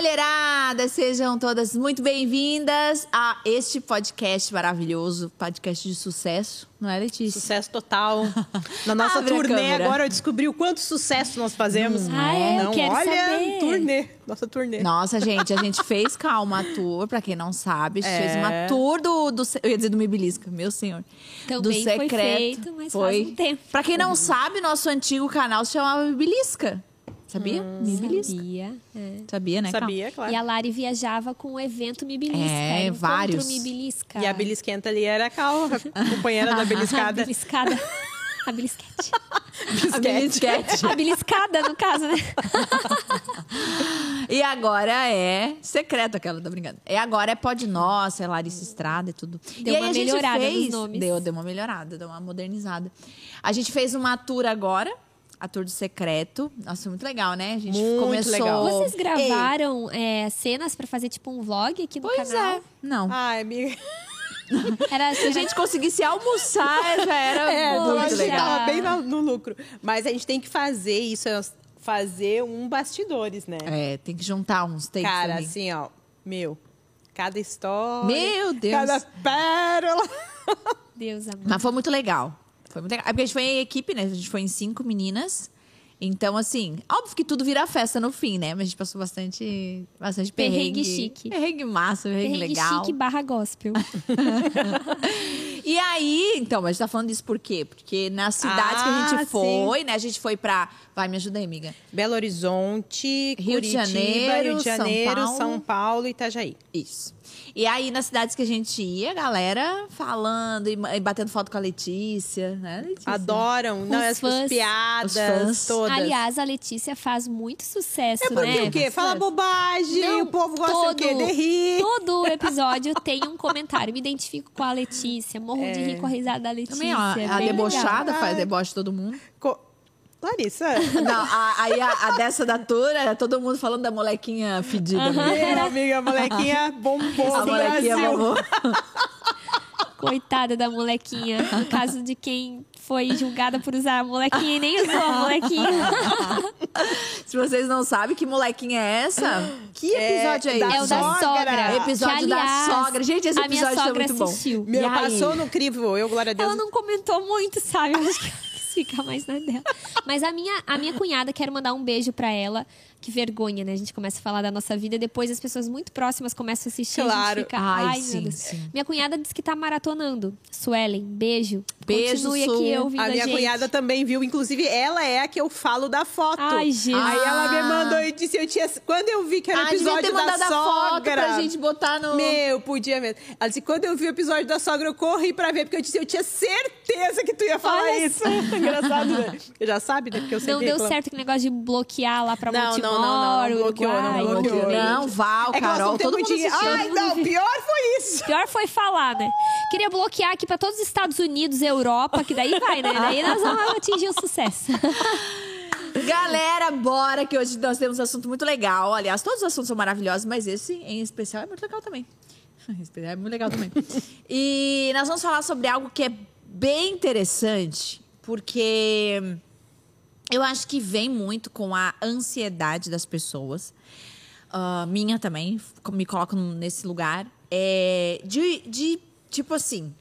mulherada! Sejam todas muito bem-vindas a este podcast maravilhoso, podcast de sucesso, não é, Letícia? Sucesso total. Na nossa Abre turnê agora eu descobri o quanto sucesso nós fazemos. Ah, é? Eu Não, quero olha, saber. turnê. Nossa turnê. Nossa, gente, a gente fez, calma, a tour, pra quem não sabe, a gente fez É. uma tour do, do. Eu ia dizer do Mibilisca, meu senhor. do Também foi secreto. feito, mas foi. faz um tempo. Pra quem não sabe, nosso antigo canal se chamava Mibilisca. Sabia? Mibilisca. Sabia. é. Sabia, né? Sabia, claro. E a Lari viajava com o evento Mibilisca. É, vários. Mibilisca. E a belisquenta ali era a Cal, a companheira da A beliscada. beliscada. A belisquete. A Mibilisquete. A beliscada, no caso, né? E agora é secreto aquela, tá brincando. E agora é Pod Nossa, é Larissa Estrada e tudo. Deu e aí uma a gente melhorada fez, nos nomes. Deu, deu uma melhorada, deu uma modernizada. A gente fez uma tour agora, a tour do secreto. Nossa, muito legal, né? A gente Muito começou. legal. Vocês gravaram é, cenas pra fazer tipo um vlog aqui no Pois canal? é. Não. Ai, amiga. Era Se a gente conseguisse almoçar, já era É, muito legal. tava bem no, no lucro. Mas a gente tem que fazer isso, é fazer um bastidores, né? É, tem que juntar uns takes Cara, ali. assim, ó, meu, cada história. Meu Deus. Cada pérola. Deus amor. Mas foi muito legal. Foi muito legal. É porque a gente foi em equipe, né? A gente foi em cinco meninas. Então, assim, óbvio que tudo vira festa no fim, né? Mas a gente passou bastante, bastante perrengue. Perrengue chique. Perrengue massa, perrengue, Perrengue legal. chique barra gospel. E aí, então, a gente tá falando disso por quê? Porque nas cidades que a Ah, gente sim. foi, né? A gente foi pra... Vai, me ajuda aí, amiga. Belo Horizonte, Rio de Curitiba, Janeiro, Rio de São Janeiro, Paulo. São Paulo e Itajaí. Isso. E aí, nas cidades que a gente ia, a galera falando e e batendo foto com a Letícia, né, Letícia? Adoram, não, Os as, fãs. as piadas fãs. todas. Aliás, a Letícia faz muito sucesso, é porque né? o quê? Fala bobagem, Não, o povo gosta o quê? todo- De rir. Todo episódio tem um comentário. Me identifico com a Letícia, morro de rir com a risada da Letícia. Também, ó, é a debochada legal. faz deboche de todo mundo. Co- Larissa, Não, a- aí a, a dessa da tour, era todo mundo falando da molequinha fedida. né? meu amiga, a molequinha bombou A molequinha Brasil. mamou. Coitada da molequinha. No caso de quem foi julgada por usar a molequinha e nem usou a molequinha. Se vocês não sabem que molequinha é essa, que É, episódio é, da esse? É o da sogra. sogra. Episódio que, da aliás, sogra. Gente, esse a minha episódio foi sogra muito bom. assistiu. Meu, E aí? passou no crivo, eu, glória a Deus. Ela não comentou muito, sabe? Eu acho que ficar mais na dela. Mas a minha, a minha cunhada, quero mandar um beijo pra ela. Que vergonha, né? A gente começa a falar da nossa vida e depois as pessoas muito próximas começam a assistir e a Claro. gente fica, Ai, ai, sim, meu Deus. sim. Minha cunhada disse que tá maratonando. Suelen, beijo. Beijo, Continue Su. aqui ouvindo A a, minha gente. cunhada também viu, inclusive ela é a que eu falo da foto. Ai, Jesus. Aí ela me mandou e disse, eu tinha, quando eu vi que era o Ah, episódio da a sogra. foto pra gente botar no... Meu, podia mesmo. Ela disse, quando eu vi o episódio da sogra, eu corri pra ver, porque eu disse, eu tinha certeza que tu ia falar Olha isso. Engraçado, né? Já sabe, né? Porque eu sempre Não deu reclamo. certo aquele negócio de bloquear lá pra Não, não, Montemor, não, não, não bloqueou, não bloqueou. Não, Val, É Carol, não todo mundo assistiu. Ai, não, pior foi isso. Pior foi falar, né? Queria bloquear aqui pra todos os Estados Unidos, Europa, que daí vai, né? Daí nós vamos atingir o sucesso. Galera, bora que hoje nós temos um assunto muito legal. Aliás, todos os assuntos são maravilhosos, mas esse em especial é muito legal também. Em especial É muito legal também. e nós vamos falar sobre algo que é bem interessante, porque eu acho que vem muito com a ansiedade das pessoas. Ah, minha também, me coloco nesse lugar. É, de, de, tipo assim,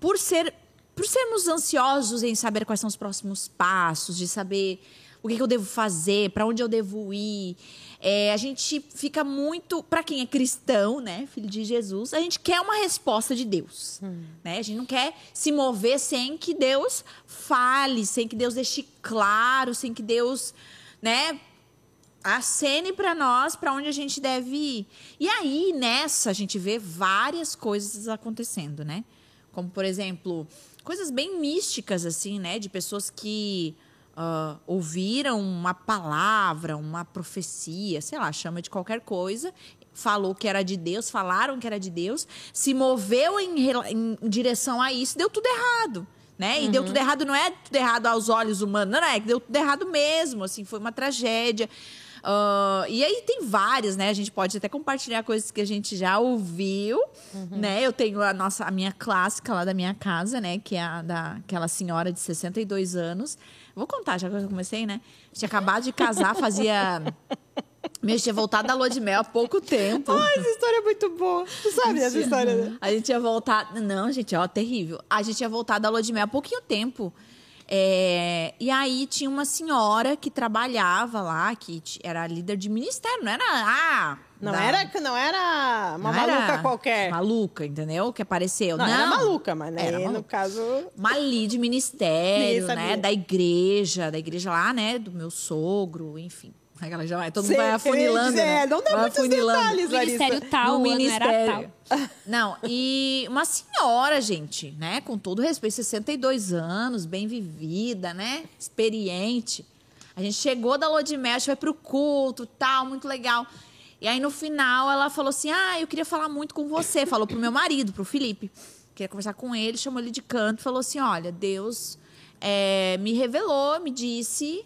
por ser por sermos ansiosos em saber quais são os próximos passos, de saber o que, que eu devo fazer, para onde eu devo ir, é, a gente fica muito, para quem é cristão, né, filho de Jesus, a gente quer uma resposta de Deus, né? A gente não quer se mover sem que Deus fale, sem que Deus deixe claro, sem que Deus, né, acene para nós para onde a gente deve ir. E aí, nessa, a gente vê várias coisas acontecendo, né? Como, por exemplo, coisas bem místicas, assim, né? De pessoas que ah, ouviram uma palavra, uma profecia, sei lá, chama de qualquer coisa, falou que era de Deus, falaram que era de Deus, se moveu em, em direção a isso, deu tudo errado. Né? E deu tudo errado, não é tudo errado aos olhos humanos, não, não, é que deu tudo errado mesmo, assim, foi uma tragédia. Ah, e aí tem várias, né? A gente pode até compartilhar coisas que a gente já ouviu, né? Eu tenho a nossa, a minha clássica lá da minha casa, né? Que é a daquela senhora de 62 anos. Vou contar, já que eu comecei, né? Tinha acabado de casar, fazia Meu, tinha voltado da lua de mel há pouco tempo. Ai, essa história é muito boa. Tu sabe essa história, né? A gente tinha voltado. Não, gente, ó, terrível. A gente tinha voltado da lua de mel há pouquinho tempo. É, E aí tinha uma senhora que trabalhava lá, que era líder de ministério, não era. Ah! Não da- era, não era uma não era maluca qualquer. Maluca, entendeu? Que apareceu. Não, Não, era maluca, mas né, Era no maluca. caso... Uma de ministério, né? Da igreja, da igreja lá, né? Do meu sogro, enfim. Aquela já vai, todo mundo Sei, vai afunilando. dizer, né? não dá Vai muitos detalhes, Larissa. Ministério tal, no o ano era ministério. tal. Não, e uma senhora, gente, né? Com todo respeito, 62 anos, bem vivida, né? Experiente. A gente chegou da lua de mel, a gente foi pro culto, tal, muito legal. E aí, no final, ela falou assim, ah, eu queria falar muito com você. Falou pro meu marido, pro Felipe. Queria conversar com ele, chamou ele de canto. Falou assim, olha, Deus é, me revelou, me disse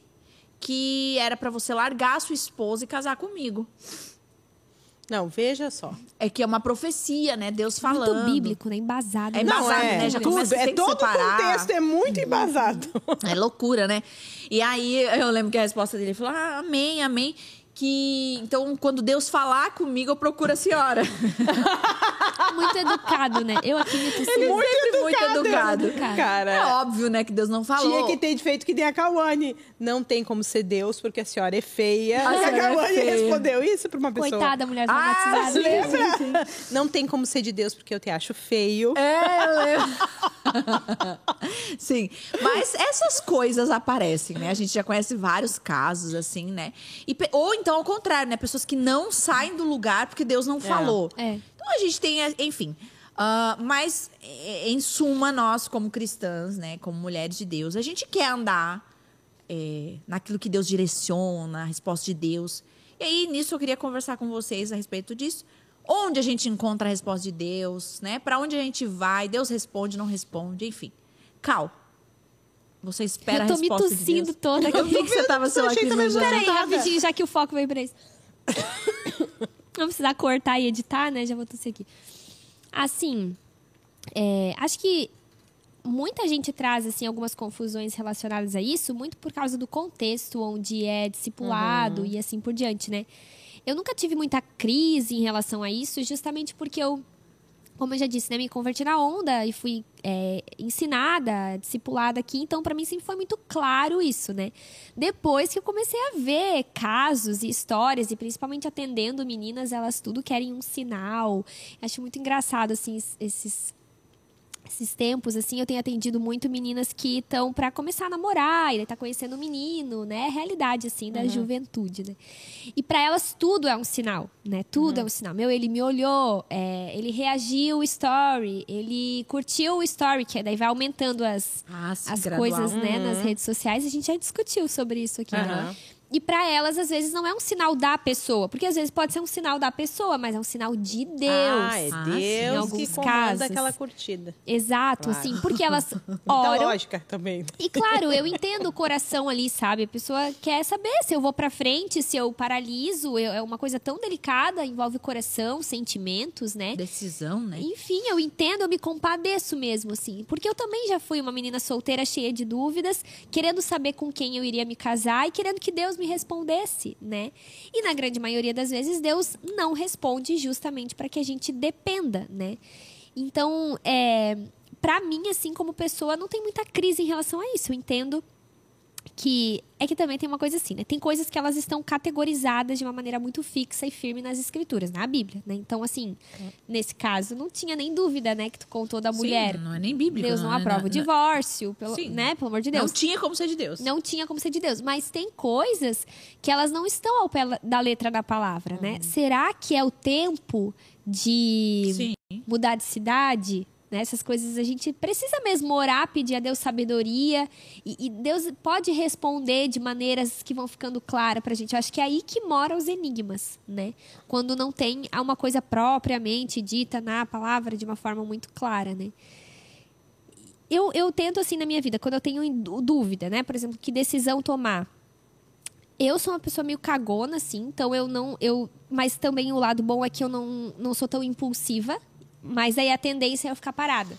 que era pra você largar a sua esposa e casar comigo. Não, veja só. É que é uma profecia, né? Deus falando. Muito bíblico, né? Embasado. É né? embasado, né? Já tudo, começa é todo o separar. contexto é muito embasado. É loucura, né? E aí eu lembro que a resposta dele falou: ah, amém, amém. Que então, quando Deus falar comigo, eu procuro a senhora. Muito educado, né? Eu aqui me. Ele sempre muito educado. educado. Cara, É óbvio, né, que Deus não falou. tinha que ter feito que nem a Kawane. Não tem como ser Deus, porque a senhora é feia. A e senhora é feia. respondeu isso pra uma pessoa. Coitada, mulher Ah, traumatizada. sim. Lembra? Não tem como ser de Deus, porque eu te acho feio. É, eu lembro. Sim, mas essas coisas aparecem, né? A gente já conhece vários casos, assim, né? E ou então, ao contrário, né? Pessoas que não saem do lugar porque Deus não falou. É. Então a gente tem, enfim. ah, mas, eh, em suma, nós, como cristãs, né? Como mulheres de Deus, a gente quer andar eh, naquilo que Deus direciona, a resposta de Deus. E aí, nisso, eu queria conversar com vocês a respeito disso. Onde a gente encontra a resposta de Deus, né? Para onde a gente vai? Deus responde, não responde, enfim. Cal, você espera Eu tô a me resposta de tossindo Deus? toda aqui. Eu vi que você tava se Eu achei também lacrimejando. Peraí, rapidinho, já que o foco veio pra isso. Vamos precisar cortar e editar, né? Já vou tossir aqui. Assim, é, acho que muita gente traz assim algumas confusões relacionadas a isso, muito por causa do contexto onde é discipulado e assim por diante, né? Eu nunca tive muita crise em relação a isso, justamente porque eu como eu já disse, né, me converti na onda e fui é, ensinada, discipulada aqui, então para mim sempre foi muito claro isso, né? Depois que eu comecei a ver casos e histórias, e principalmente atendendo meninas, elas tudo querem um sinal. Acho muito engraçado, assim, es- esses esses tempos, assim, eu tenho atendido muito meninas que estão para começar a namorar, e tá conhecendo um menino, né? É a realidade, assim, da juventude, né? E para elas tudo é um sinal, né? Tudo é um sinal. Meu, ele me olhou, é, ele reagiu o story, ele curtiu o story, que daí vai aumentando as, Ah, as gradual. coisas, né, nas redes sociais. A gente já discutiu sobre isso aqui, né? E para elas, às vezes, não é um sinal da pessoa. Porque às vezes pode ser um sinal da pessoa, mas é um sinal de Deus. Ah, é Ah, em Deus que alguns comanda casos. aquela curtida. Exato, Claro. assim, porque elas Muita oram. lógica também. E claro, eu entendo o coração ali, sabe? A pessoa quer saber se eu vou pra frente, se eu paraliso. eu- é uma coisa tão delicada, envolve coração, sentimentos, né? Decisão, né? Enfim, eu entendo, eu me compadeço mesmo, assim. Porque eu também já fui uma menina solteira cheia de dúvidas, querendo saber com quem eu iria me casar e querendo que Deus me respondesse, né? E na grande maioria das vezes, Deus não responde justamente para que a gente dependa, né? Então, é, para mim, assim, como pessoa, não tem muita crise em relação a isso. Eu entendo que é que também tem uma coisa assim, né? Tem coisas que elas estão categorizadas de uma maneira muito fixa e firme nas escrituras, na Bíblia, né? Então, assim, nesse caso, não tinha nem dúvida, né, que tu contou da mulher. Sim, não é nem bíblico. Deus não é- aprova o não- divórcio, pelo, Sim. né? Pelo amor de Não Deus. tinha como ser de Deus. Não tinha como ser de Deus. Mas tem coisas que elas não estão ao pé da letra da palavra, né? Será que é o tempo de Sim. mudar de cidade? Né? Essas coisas a gente precisa mesmo orar, pedir a Deus sabedoria. E, e Deus pode responder de maneiras que vão ficando claras pra gente. Eu acho que é aí que moram os enigmas, né? Quando não tem uma coisa propriamente dita na palavra de uma forma muito clara, né? eu, eu tento assim na minha vida, quando eu tenho dúvida, né? Por exemplo, que decisão tomar. Eu sou uma pessoa meio cagona, assim, então eu não. Eu, mas também o lado bom é que eu não, não sou tão impulsiva. Mas aí a tendência é eu ficar parada.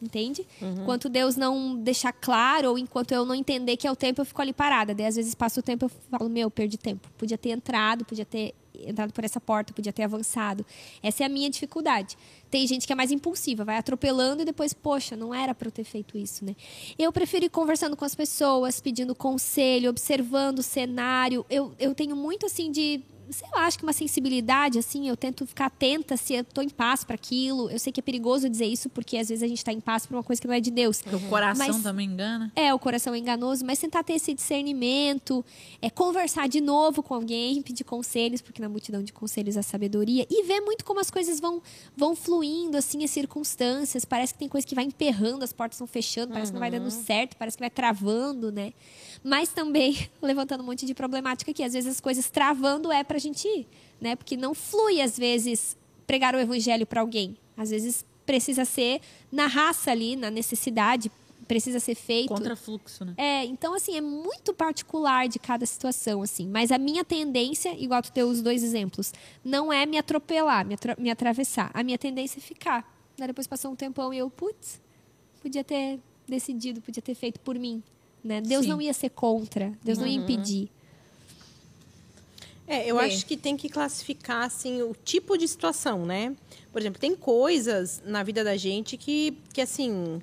entende? Enquanto Deus não deixar claro, ou enquanto eu não entender que é o tempo, eu fico ali parada. Daí, às vezes, passa o tempo eu falo, meu, perdi tempo. Podia ter entrado, podia ter entrado por essa porta, podia ter avançado. Essa é a minha dificuldade. Tem gente que é mais impulsiva, vai atropelando e depois, poxa, não era para eu ter feito isso, né? Eu prefiro ir conversando com as pessoas, pedindo conselho, observando o cenário. Eu, eu tenho muito assim de sei lá, acho que uma sensibilidade, assim, eu tento ficar atenta se eu tô em paz para aquilo. Eu sei que é perigoso dizer isso, porque às vezes a gente tá em paz por uma coisa que não é de Deus. O coração Mas- também engana. É, o coração é enganoso, mas tentar ter esse discernimento, é conversar de novo com alguém, pedir conselhos, porque na multidão de conselhos há sabedoria, e ver muito como as coisas vão, vão fluindo, assim, as circunstâncias. Parece que tem coisa que vai emperrando, as portas vão fechando, parece que não vai dando certo, parece que vai travando, né? Mas também levantando um monte de problemática aqui. Às vezes as coisas travando é pra gente ir, né? Porque não flui, às vezes, pregar o evangelho para alguém. Às vezes precisa ser na raça ali, na necessidade, precisa ser feito. Contra fluxo, né? É, então assim, é muito particular de cada situação, assim. Mas a minha tendência, igual tu deu os dois exemplos, não é me atropelar, me, atra- me atravessar. A minha tendência é ficar. Daí depois passou um tempão e eu, putz, podia ter decidido, podia ter feito por mim. Né? Deus Sim. não ia ser contra, Deus não ia impedir. É, eu acho que tem que classificar assim o tipo de situação, né? Por exemplo, tem coisas na vida da gente que, que assim,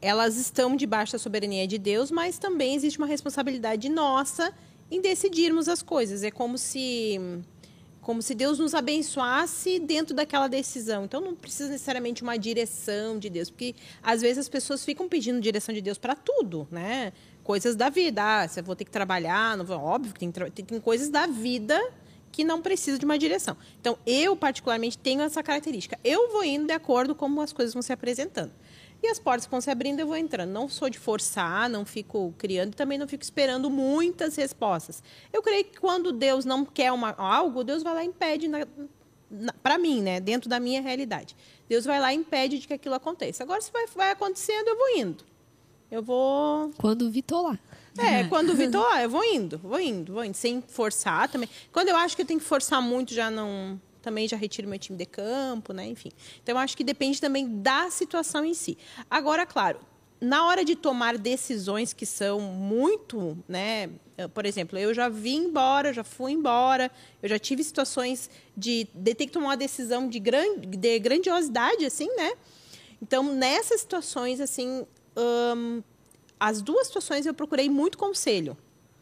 elas estão debaixo da soberania de Deus, mas também existe uma responsabilidade nossa em decidirmos as coisas. É como se como se Deus nos abençoasse dentro daquela decisão. Então não precisa necessariamente uma direção de Deus, porque às vezes as pessoas ficam pedindo direção de Deus para tudo, né? Coisas da vida, ah, se eu vou ter que trabalhar, não vou, óbvio que tem, tem, tem coisas da vida que não precisa de uma direção. Então eu particularmente tenho essa característica. Eu vou indo de acordo com como as coisas vão se apresentando. E as portas vão se abrindo, eu vou entrando. Não sou de forçar, não fico criando, e também não fico esperando muitas respostas. Eu creio que quando Deus não quer uma, algo, Deus vai lá e impede para mim, né? Dentro da minha realidade. Deus vai lá e impede de que aquilo aconteça. Agora, se vai, vai acontecendo, eu vou indo. Eu vou Quando vi, tô lá. é, quando o Vitor, ó, eu vou indo, vou indo, vou indo, sem forçar também. Quando eu acho que eu tenho que forçar muito, já não. Também já retiro meu time de campo, né? Enfim. Então, eu acho que depende também da situação em si. Agora, claro, na hora de tomar decisões que são muito, né? Por exemplo, eu já vim embora, já fui embora, eu já tive situações de, de ter que tomar uma decisão de, gran, de grandiosidade, assim, né? Então, nessas situações, assim, as duas situações eu procurei muito conselho,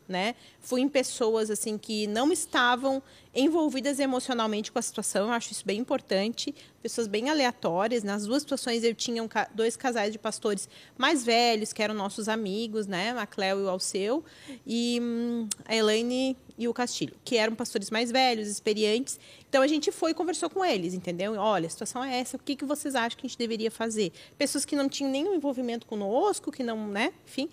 né? Fui em pessoas assim que não estavam envolvidas emocionalmente com a situação, eu acho isso bem importante. Pessoas bem aleatórias. Nas duas situações eu tinha um dois casais de pastores mais velhos, que eram nossos amigos, né? A Cléo e o Alceu, e hum, a Elaine e o Castilho, que eram pastores mais velhos, experientes. Então a gente foi e conversou com eles, entendeu? Olha, a situação é essa, o que, que vocês acham que a gente deveria fazer? Pessoas que não tinham nenhum envolvimento conosco, que não, né? Enfim.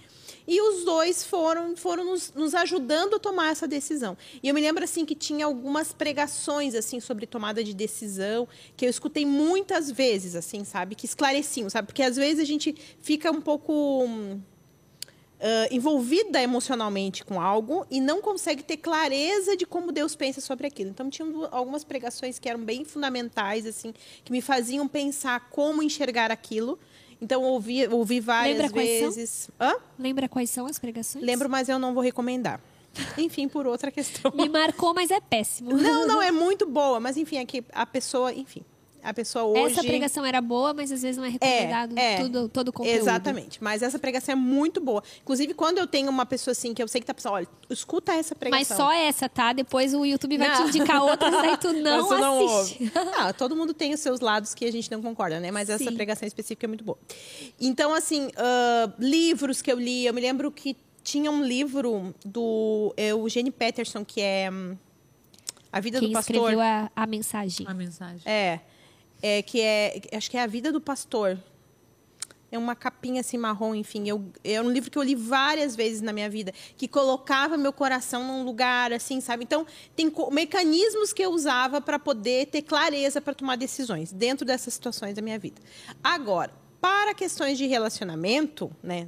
E os dois foram, foram nos, nos ajudando a tomar essa decisão. E eu me lembro assim que tinha algumas pregações assim sobre tomada de decisão que eu escutei muitas vezes, assim, sabe, que esclareciam, sabe, porque às vezes a gente fica um pouco ah, envolvida emocionalmente com algo e não consegue ter clareza de como Deus pensa sobre aquilo. Então tinham du- algumas pregações que eram bem fundamentais assim, que me faziam pensar como enxergar aquilo. Então ouvi, ouvi várias Lembra quais são? vezes. Hã? Lembra quais são as pregações? Lembro, mas eu não vou recomendar. Enfim, por outra questão. Me marcou, mas é péssimo. Não, não, é muito boa, mas enfim, é que a pessoa, enfim, a pessoa hoje. Essa pregação era boa, mas às vezes não é recomendado é, tudo, todo o conteúdo. Exatamente. Mas essa pregação é muito boa. Inclusive, quando eu tenho uma pessoa assim que eu sei que tá pensando, olha, escuta essa Mas pregação. só essa, tá? Depois o YouTube vai te Não. indicar outras, daí tu não Mas tu assiste. ouve. Ah, todo mundo tem os seus lados que a gente não concorda, né? Mas essa Sim. pregação específica é muito boa. Então, assim, ah, livros que eu li, eu me lembro que tinha um livro do Eugene Peterson, que é hum, A Vida Quem do Pastor. escreveu a, a mensagem. A mensagem. É, é que é, acho que é a vida do pastor. É uma capinha assim marrom, enfim. Eu, é um livro que eu li várias vezes na minha vida, que colocava meu coração num lugar assim, sabe? Então, tem mecanismos que eu usava para poder ter clareza para tomar decisões dentro dessas situações da minha vida. Agora, para questões de relacionamento, né?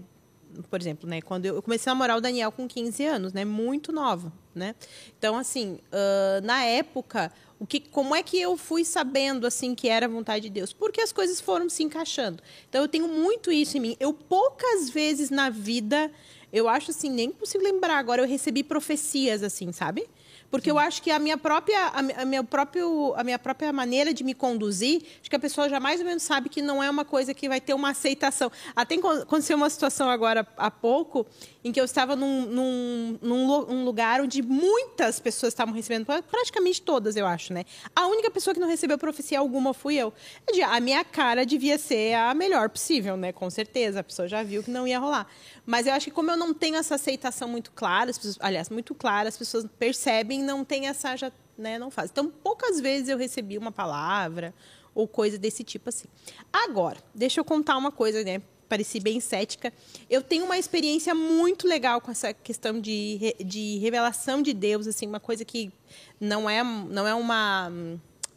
Por exemplo, né, quando eu comecei a namorar o Daniel com 15 anos, né, muito nova, né? Então, assim, ah, na época, O que, como é que eu fui sabendo assim que era a vontade de Deus? Porque as coisas foram se encaixando. Então eu tenho muito isso em mim. Eu poucas vezes na vida, eu acho assim, nem consigo lembrar agora, eu recebi profecias assim, sabe? Porque Sim. eu acho que a minha própria a, minha próprio a minha própria maneira de me conduzir, acho que a pessoa já mais ou menos sabe que não é uma coisa que vai ter uma aceitação. Até aconteceu uma situação agora há pouco em que eu estava num, num, num lugar onde muitas pessoas estavam recebendo, praticamente todas, eu acho, né? A única pessoa que não recebeu profecia alguma fui eu. A minha cara devia ser a melhor possível, né? Com certeza, a pessoa já viu que não ia rolar. Mas eu acho que como eu não tenho essa aceitação muito clara, as pessoas, aliás, muito clara, as pessoas percebem, não tem essa, já, né, não faz. Então, poucas vezes eu recebi uma palavra ou coisa desse tipo assim. Agora, deixa eu contar uma coisa, né? Pareci bem cética. Eu tenho uma experiência muito legal com essa questão de, de revelação de Deus, assim, uma coisa que não é, não é uma.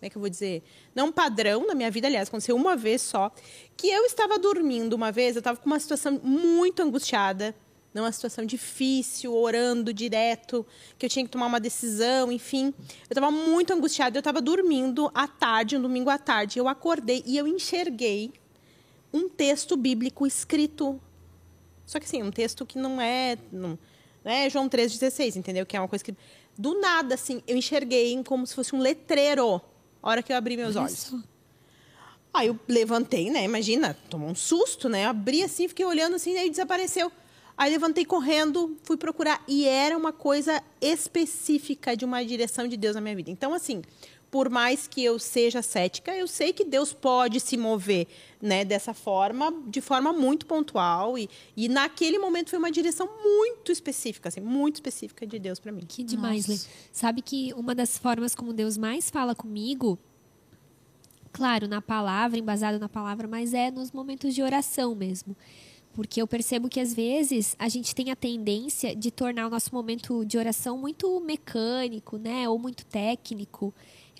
É que eu vou dizer? Não padrão na minha vida, aliás, aconteceu uma vez só. Que eu estava dormindo uma vez, eu estava com uma situação muito angustiada, numa situação difícil, orando direto, que eu tinha que tomar uma decisão, enfim. Eu estava muito angustiada, eu estava dormindo à tarde, um domingo à tarde. Eu acordei e eu enxerguei um texto bíblico escrito. Só que assim, um texto que não é, não, não é João 3,16, entendeu? Que é uma coisa que. Do nada, assim, eu enxerguei como se fosse um letreiro, a hora que eu abri meus olhos. Isso. Aí eu levantei, né? Imagina, tomou um susto, né? Eu abri assim, fiquei olhando assim, aí desapareceu. Aí levantei correndo, fui procurar. E era uma coisa específica de uma direção de Deus na minha vida. Então, assim, por mais que eu seja cética, eu sei que Deus pode se mover né, dessa forma, de forma muito pontual. E, e naquele momento foi uma direção muito específica, assim, muito específica de Deus para mim. Que demais, Lê. Sabe que uma das formas como Deus mais fala comigo, claro, na palavra, embasado na palavra, mas é nos momentos de oração mesmo. Porque eu percebo que às vezes a gente tem a tendência de tornar o nosso momento de oração muito mecânico, né? Ou muito técnico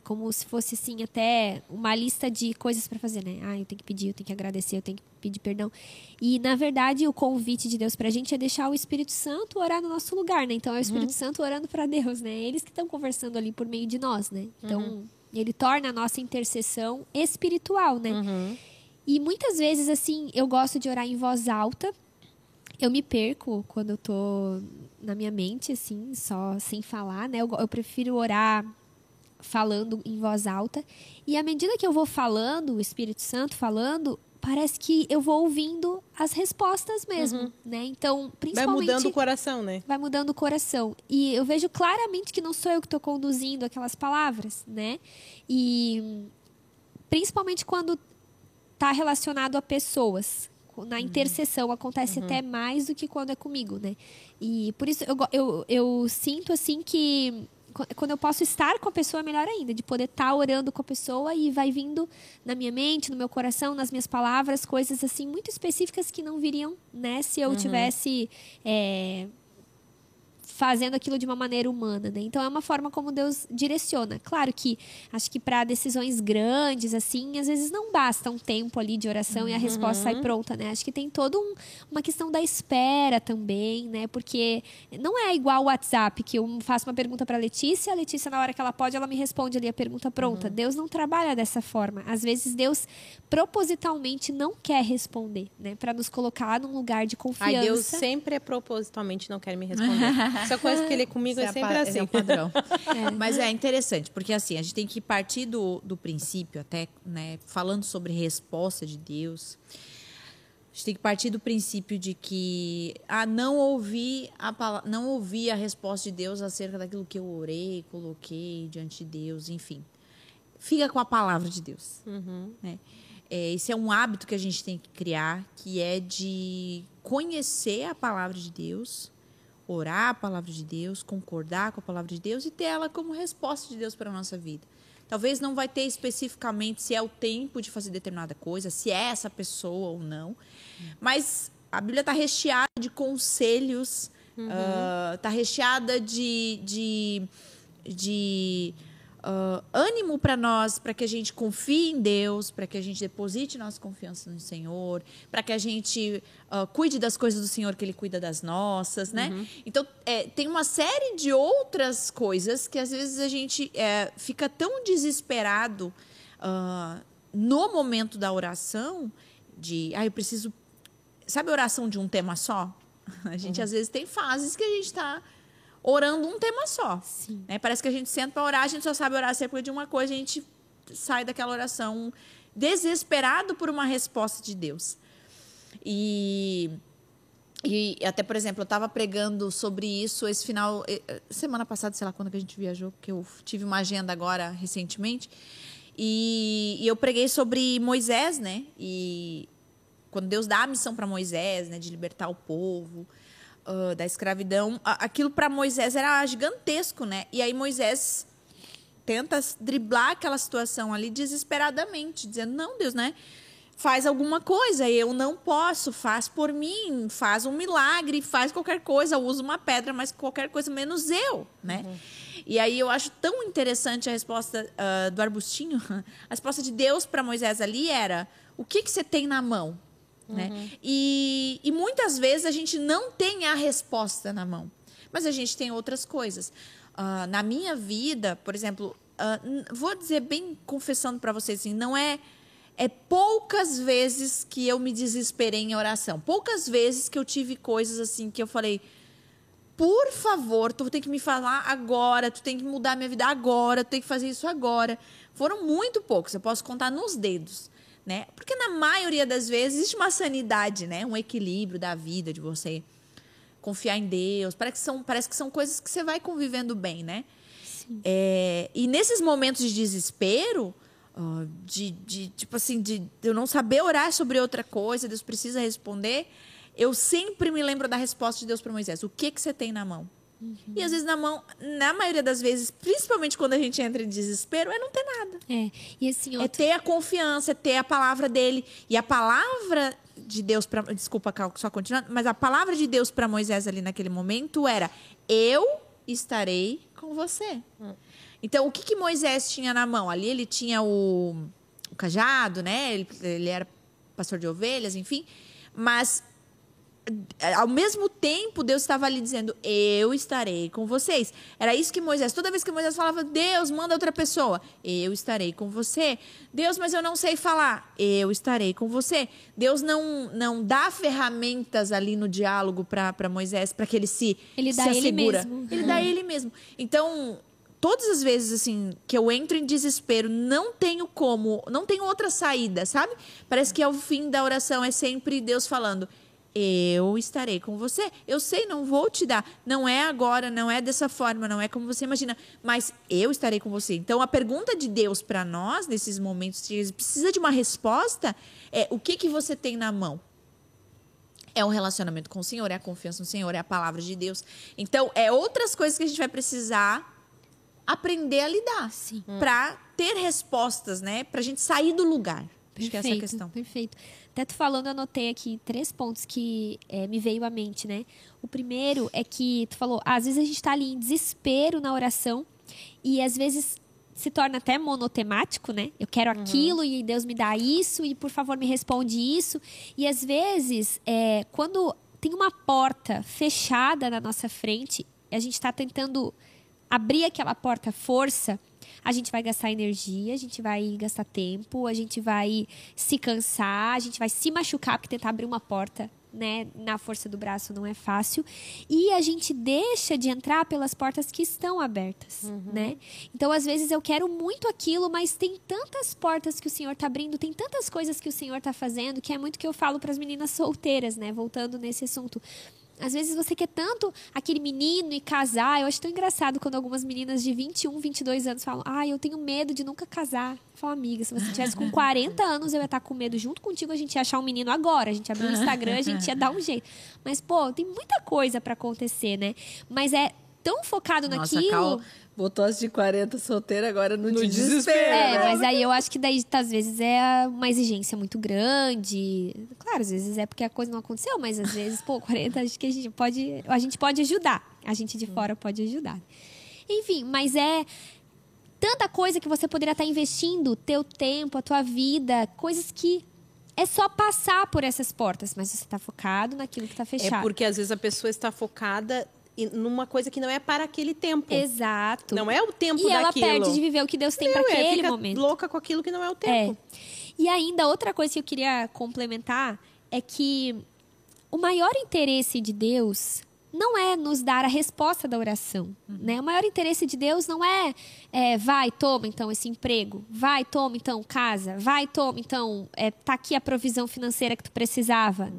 como se fosse assim até uma lista de coisas para fazer, né? Ah, eu tenho que pedir, eu tenho que agradecer, eu tenho que pedir perdão. E na verdade o convite de Deus para a gente é deixar o Espírito Santo orar no nosso lugar, né? Então é o Espírito uhum. Santo orando para Deus, né? Eles que estão conversando ali por meio de nós, né? Então uhum. ele torna a nossa intercessão espiritual, né? Uhum. E muitas vezes assim eu gosto de orar em voz alta. Eu me perco quando eu tô na minha mente, assim, só sem falar, né? Eu, eu prefiro orar falando em voz alta. E à medida que eu vou falando, o Espírito Santo falando, parece que eu vou ouvindo as respostas mesmo, uhum. né? Então, principalmente... Vai mudando o coração, né? Vai mudando o coração. E eu vejo claramente que não sou eu que estou conduzindo aquelas palavras, né? E principalmente quando está relacionado a pessoas. Na uhum. intercessão acontece uhum. até mais do que quando é comigo, né? E por isso eu, eu, eu sinto assim que quando eu posso estar com a pessoa, melhor ainda, de poder estar tá orando com a pessoa e vai vindo na minha mente, no meu coração, nas minhas palavras, coisas assim muito específicas que não viriam, né, se eu uhum. tivesse. É, fazendo aquilo de uma maneira humana, né? Então é uma forma como Deus direciona. Claro que acho que para decisões grandes assim, às vezes não basta um tempo ali de oração uhum. e a resposta sai uhum. pronta, né? Acho que tem toda um, uma questão da espera também, né? Porque não é igual o WhatsApp que eu faço uma pergunta para Letícia, a Letícia na hora que ela pode, ela me responde ali a pergunta pronta. Uhum. Deus não trabalha dessa forma. Às vezes Deus propositalmente não quer responder, né? Para nos colocar num lugar de confiança. Ai, Deus sempre é propositalmente não quer me responder. Essa coisa que ele é comigo é, é sempre assim. É o padrão. é. Mas é interessante, porque assim, a gente tem que partir do, do princípio, até, né, falando sobre resposta de Deus, a gente tem que partir do princípio de que ah, não ouvi a não ouvi a resposta de Deus acerca daquilo que eu orei, coloquei diante de Deus, enfim. Fica com a palavra de Deus. Uhum. Né? É, esse é um hábito que a gente tem que criar, que é de conhecer a palavra de Deus orar a palavra de Deus, concordar com a palavra de Deus e ter ela como resposta de Deus para a nossa vida. Talvez não vai ter especificamente se é o tempo de fazer determinada coisa, se é essa pessoa ou não, mas a Bíblia está recheada de conselhos, está uhum. uh, recheada de, de, de ah, ânimo para nós, para que a gente confie em Deus, para que a gente deposite nossa confiança no Senhor, para que a gente ah, cuide das coisas do Senhor, que Ele cuida das nossas, né? Então, é, tem uma série de outras coisas que às vezes a gente é, fica tão desesperado ah, no momento da oração, de, ah, eu preciso. Sabe a oração de um tema só? A gente às vezes tem fases que a gente está orando um tema só. Sim. Né? Parece que a gente senta para orar, a gente só sabe orar acerca de uma coisa, a gente sai daquela oração desesperado por uma resposta de Deus. E, e até, por exemplo, eu estava pregando sobre isso esse final, eh, eh, semana passada, sei lá quando que a gente viajou, porque eu tive uma agenda agora recentemente. E, e eu preguei sobre Moisés, né? E quando Deus dá a missão para Moisés, né, de libertar o povo ah, da escravidão, aquilo para Moisés era gigantesco, né? E aí Moisés tenta driblar aquela situação ali desesperadamente, dizendo: "Não, Deus, né? Faz alguma coisa, eu não posso, faz por mim, faz um milagre, faz qualquer coisa, usa uma pedra, mas qualquer coisa menos eu, né? E aí eu acho tão interessante a resposta ah, do arbustinho. A resposta de Deus para Moisés ali era: o que, que você tem na mão? Né? E, e muitas vezes a gente não tem a resposta na mão, mas a gente tem outras coisas. Ah, na minha vida, por exemplo, n- vou dizer bem confessando para vocês assim, não é é poucas vezes que eu me desesperei em oração, poucas vezes que eu tive coisas assim que eu falei, por favor, tu tem que me falar agora, tu tem que mudar minha vida agora, tu tem que fazer isso agora. Foram muito poucos, eu posso contar nos dedos, né? Porque na maioria das vezes existe uma sanidade, né? Um equilíbrio da vida, de você confiar em Deus. Parece que são, parece que são coisas que você vai convivendo bem, né? É, e nesses momentos de desespero, de, de tipo assim, de eu não saber orar sobre outra coisa, Deus precisa responder, eu sempre me lembro da resposta de Deus para Moisés: o que que você tem na mão? E às vezes na mão, na maioria das vezes, principalmente quando a gente entra em desespero, é não ter nada. É. E assim, É outro... ter a confiança, é ter a palavra dele. E a palavra de Deus para. Desculpa, Cal, só continuando. Mas a palavra de Deus para Moisés ali naquele momento era: Eu estarei com você. Então, o que, que Moisés tinha na mão? Ali ele tinha o, o cajado, né? Ele, ele era pastor de ovelhas, enfim. Mas ao mesmo tempo, Deus estava ali dizendo: Eu estarei com vocês. Era isso que Moisés, toda vez que Moisés falava, Deus, manda outra pessoa, eu estarei com você. Deus, mas eu não sei falar, eu estarei com você. Deus não, não dá ferramentas ali no diálogo para Moisés para que ele se, Ele se dá ele assegura. mesmo. Ele dá ele mesmo. Então. Todas as vezes assim que eu entro em desespero, não tenho como, não tenho outra saída, sabe? Parece que ao fim da oração é sempre Deus falando: eu estarei com você. Eu sei, não vou te dar. Não é agora, não é dessa forma, não é como você imagina, mas eu estarei com você. Então, a pergunta de Deus para nós, nesses momentos precisa de uma resposta, é: o que, que você tem na mão? É um relacionamento com o Senhor, é a confiança no Senhor, é a palavra de Deus. Então, é outras coisas que a gente vai precisar aprender a lidar. Sim. Para ter respostas, né? Pra gente sair do lugar. Acho que é essa a questão. Perfeito. Até tu falando, eu anotei aqui três pontos que é, me veio à mente, né? O primeiro é que tu falou, às vezes a gente tá ali em desespero na oração e às vezes se torna até monotemático, né? Eu quero aquilo e Deus me dá isso e por favor me responde isso. E às vezes, é, quando tem uma porta fechada na nossa frente, a gente está tentando abrir aquela porta força, a gente vai gastar energia, a gente vai gastar tempo, a gente vai se cansar, a gente vai se machucar porque tentar abrir uma porta, né, na força do braço não é fácil, e a gente deixa de entrar pelas portas que estão abertas, né? Então, às vezes eu quero muito aquilo, mas tem tantas portas que o Senhor está abrindo, tem tantas coisas que o Senhor está fazendo, que é muito que eu falo para as meninas solteiras, né, voltando nesse assunto. Às vezes você quer tanto aquele menino e casar. Eu acho tão engraçado quando algumas meninas de 21, 22 anos falam: Ah, eu tenho medo de nunca casar. Eu falo, amiga, se você tivesse com 40 anos, eu ia estar com medo junto contigo. A gente ia achar um menino agora. A gente abrir o Instagram, a gente ia dar um jeito. Mas, pô, tem muita coisa para acontecer, né? Mas é tão focado Nossa, naquilo. Cal botou as de 40 solteira agora no, No desespero. desespero. É, né? mas aí eu acho que daí, às vezes, é uma exigência muito grande. Claro, às vezes é porque a coisa não aconteceu, mas às vezes, pô, 40, acho que a gente pode. A gente pode ajudar. A gente de fora pode ajudar. Enfim, mas é tanta coisa que você poderia estar investindo, teu tempo, a tua vida, coisas que é só passar por essas portas, mas você está focado naquilo que está fechado. É porque às vezes a pessoa está focada numa coisa que não é para aquele tempo. Exato. Não é o tempo e ela daquilo. perde de viver o que Deus tem para é, aquele fica momento. louca com aquilo que não é o É. tempo. E ainda outra coisa que eu queria complementar é que o maior interesse de Deus não é nos dar a resposta da oração, né? O maior interesse de Deus não é, é, vai, toma então esse emprego, vai, toma então casa, vai, toma então é, tá aqui a provisão financeira que tu precisava.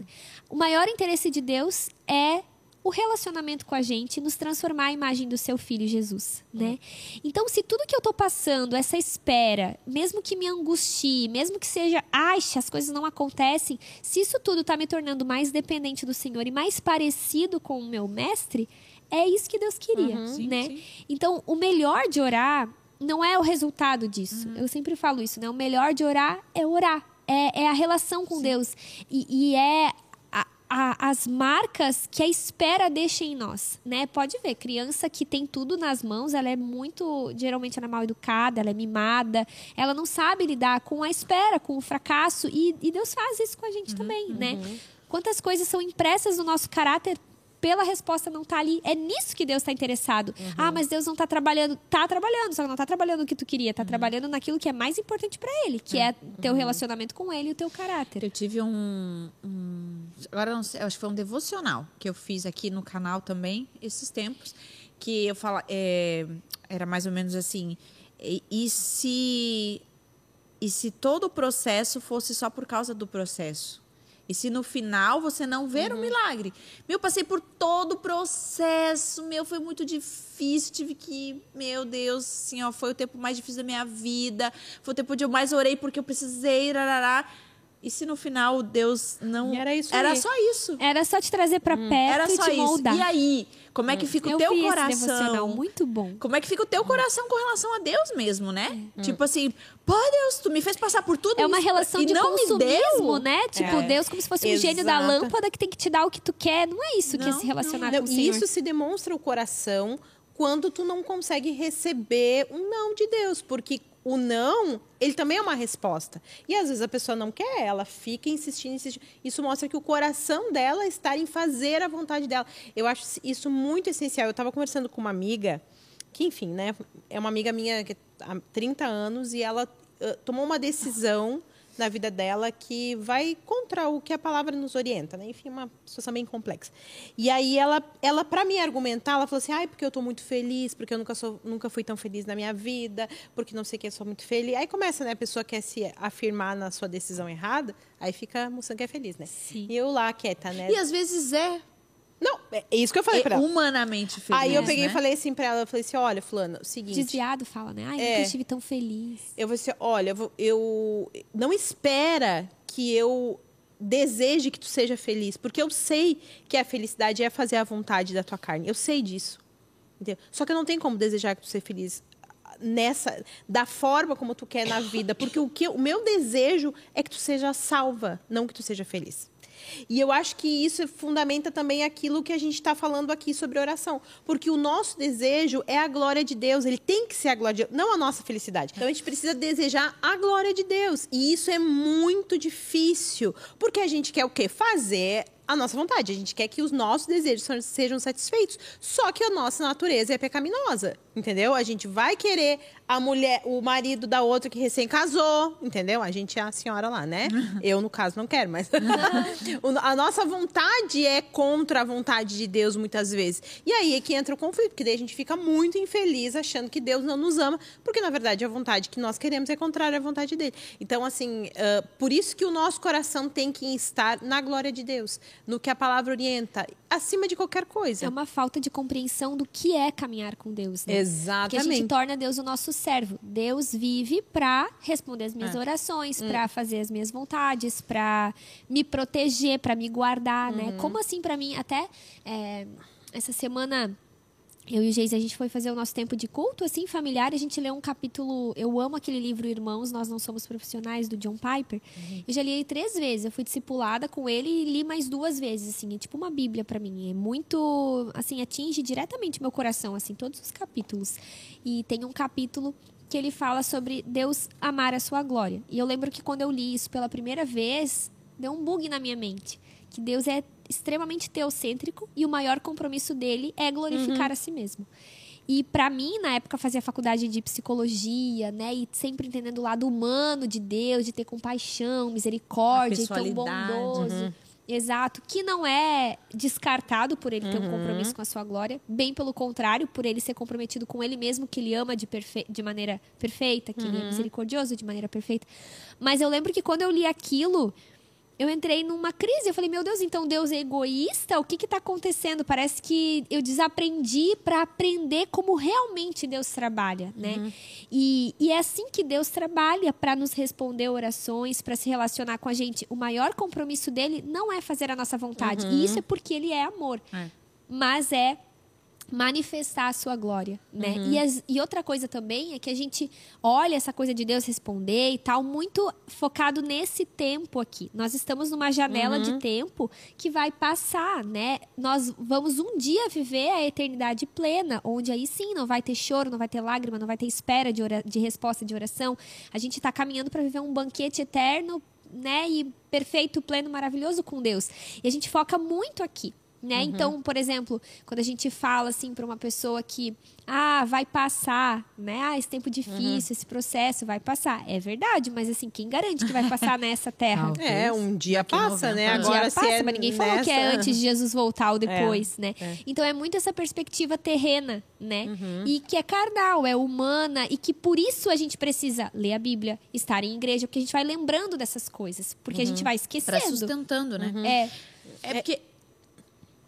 O maior interesse de Deus é o relacionamento com a gente, nos transformar à imagem do seu filho Jesus, né? Então, se tudo que eu tô passando, essa espera, mesmo que me angustie, mesmo que seja, ai, as coisas não acontecem, se isso tudo tá me tornando mais dependente do Senhor e mais parecido com o meu mestre, é isso que Deus queria, Sim, né? sim. Então, o melhor de orar não é o resultado disso. Eu sempre falo isso, né? O melhor de orar é orar. É, é a relação com Deus. E, e é a- as marcas que a espera deixa em nós, né? Pode ver, criança que tem tudo nas mãos, ela é muito, geralmente ela é mal educada, ela é mimada, ela não sabe lidar com a espera, com o fracasso, e, e Deus faz isso com a gente também, né? Quantas coisas são impressas no nosso caráter pela resposta não tá ali. É nisso que Deus está interessado. Ah, mas Deus não está trabalhando. Tá trabalhando, só que não tá trabalhando o que tu queria. Tá trabalhando naquilo que é mais importante para ele, que é teu relacionamento com ele e o teu caráter. Eu tive um, um- Agora não sei, acho que foi um devocional que eu fiz aqui no canal também, esses tempos. Que eu falo. é, era mais ou menos assim. E, e se. E se todo o processo fosse só por causa do processo? E se no final você não ver o milagre? Meu, eu passei por todo o processo, meu, foi muito difícil, tive que, meu Deus, assim, ó, foi o tempo mais difícil da minha vida, foi o tempo onde eu mais orei porque eu precisei, rarará. E se no final Deus não. E era isso Era aí. só isso. Era só te trazer para perto Era e só te isso. moldar. E aí, como é que fica Eu o teu vi esse devocional, coração? muito bom. Como é que fica o teu coração com relação a Deus mesmo, né? É. Tipo assim, pô, Deus, tu me fez passar por tudo É uma isso relação e de não me consumismo, deu. né? Tipo, É. Deus como se fosse um gênio da Exato. lâmpada que tem que te dar o que tu quer. Não é isso que é Não, se relacionar Não, com o e Senhor. isso se demonstra o coração quando tu não consegue receber um não de Deus, porque o não, ele também é uma resposta. E às vezes a pessoa não quer, ela fica insistindo, insistindo. Isso mostra que o coração dela está em fazer a vontade dela. Eu acho isso muito essencial. Eu estava conversando com uma amiga, que enfim, né, é uma amiga minha que há 30 anos e ela eh, tomou uma decisão na vida dela que vai contra o que a palavra nos orienta, né? Enfim, uma situação bem complexa. E aí ela, ela para me argumentar, ela falou assim: "Ai, porque eu estou muito feliz, porque eu nunca sou, nunca fui tão feliz na minha vida, porque não sei o que eu sou muito feliz". Aí começa, né, a pessoa quer se afirmar na sua decisão errada, aí fica mostrando que é feliz, né? Sim. E eu lá quieta, né? E às vezes é, é isso que eu falei é para ela. humanamente feliz. Aí eu peguei né? e falei assim para ela, eu falei assim: "Olha, fulana, o seguinte, Desviado fala, né? Ai, É. nunca estive tão feliz. Eu vou dizer, olha, eu, eu não espera que eu deseje que tu seja feliz, porque eu sei que a felicidade é fazer a vontade da tua carne. Eu sei disso. Entendeu? Só que eu não tenho como desejar que tu seja feliz nessa da forma como tu quer na vida, porque o que o meu desejo é que tu seja salva, não que tu seja feliz. E eu acho que isso fundamenta também aquilo que a gente está falando aqui sobre oração. Porque o nosso desejo é a glória de Deus. Ele tem que ser a glória de Deus, não a nossa felicidade. Então a gente precisa desejar a glória de Deus. E isso é muito difícil. Porque a gente quer o quê? Fazer a nossa vontade. A gente quer que os nossos desejos sejam- satisfeitos. Só que a nossa natureza é pecaminosa, entendeu? A gente vai querer a mulher, o marido da outra que recém casou, entendeu? A gente é a senhora lá, né? Eu, no caso, não quero, mas a nossa vontade é contra a vontade de Deus muitas vezes. E aí é que entra o conflito, porque daí a gente fica muito infeliz achando que Deus não nos ama, porque na verdade a vontade que nós queremos é contrária à vontade dele. Então, assim, ah, por isso que o nosso coração tem que estar na glória de Deus, no que a palavra orienta, acima de qualquer coisa. É uma falta de compreensão do que é caminhar com Deus, né? Que a gente Exatamente. torna Deus o nosso servo. Deus vive para responder as minhas É. orações, para fazer as minhas vontades, para me proteger, para me guardar, né? Como assim para mim? Até é, essa semana eu e o Geise, a gente foi fazer o nosso tempo de culto, assim, familiar, a gente leu um capítulo. Eu amo aquele livro Irmãos, Nós Não Somos Profissionais, do John Piper. Eu já li ele três vezes. Eu fui discipulada com ele e li mais duas vezes, assim. É tipo uma bíblia para mim. É muito, assim, atinge diretamente meu coração, assim, todos os capítulos. E tem um capítulo que ele fala sobre Deus amar a sua glória. E eu lembro que quando eu li isso pela primeira vez, deu um bug na minha mente. Que Deus é extremamente teocêntrico e o maior compromisso dele é glorificar a si mesmo. E para mim, na época, fazia faculdade de psicologia, né? E sempre entendendo o lado humano de Deus, de ter compaixão, misericórdia, e tão bondoso. Exato, que não é descartado por ele ter um compromisso com a sua glória, bem pelo contrário, por ele ser comprometido com ele mesmo, que ele ama de, perfe de maneira perfeita, que ele é misericordioso de maneira perfeita. Mas eu lembro que quando eu li aquilo, eu entrei numa crise. Eu falei, meu Deus, então Deus é egoísta? O que está acontecendo? Parece que eu desaprendi para aprender como realmente Deus trabalha, né? E, e é assim que Deus trabalha para nos responder orações, para se relacionar com a gente. O maior compromisso dele não é fazer a nossa vontade. E isso é porque ele é amor. É. Mas é manifestar a sua glória, né? Uhum. E, as- e outra coisa também é que a gente olha essa coisa de Deus responder e tal muito focado nesse tempo aqui. Nós estamos numa janela Uhum. de tempo que vai passar, né? Nós vamos um dia viver a eternidade plena, onde aí sim não vai ter choro, não vai ter lágrima, não vai ter espera de, ora- de resposta de oração. A gente está caminhando para viver um banquete eterno, né? E perfeito, pleno, maravilhoso com Deus. E a gente foca muito aqui. Né? Então, por exemplo, quando a gente fala assim para uma pessoa que ah, vai passar, né? Ah, esse tempo difícil, esse processo vai passar. É verdade, mas assim, quem garante que vai passar nessa terra? É, um dia Daqui a passa, 90 né? anos. Agora dia passa, é mas ninguém falou que é nessa- antes de Jesus voltar ou depois, né? é. Então é muito essa perspectiva terrena, né? Uhum. E que é carnal, é humana e que por isso a gente precisa ler a Bíblia, estar em igreja, porque a gente vai lembrando dessas coisas, porque a gente vai Pra esquecendo. sustentando, né? É, É porque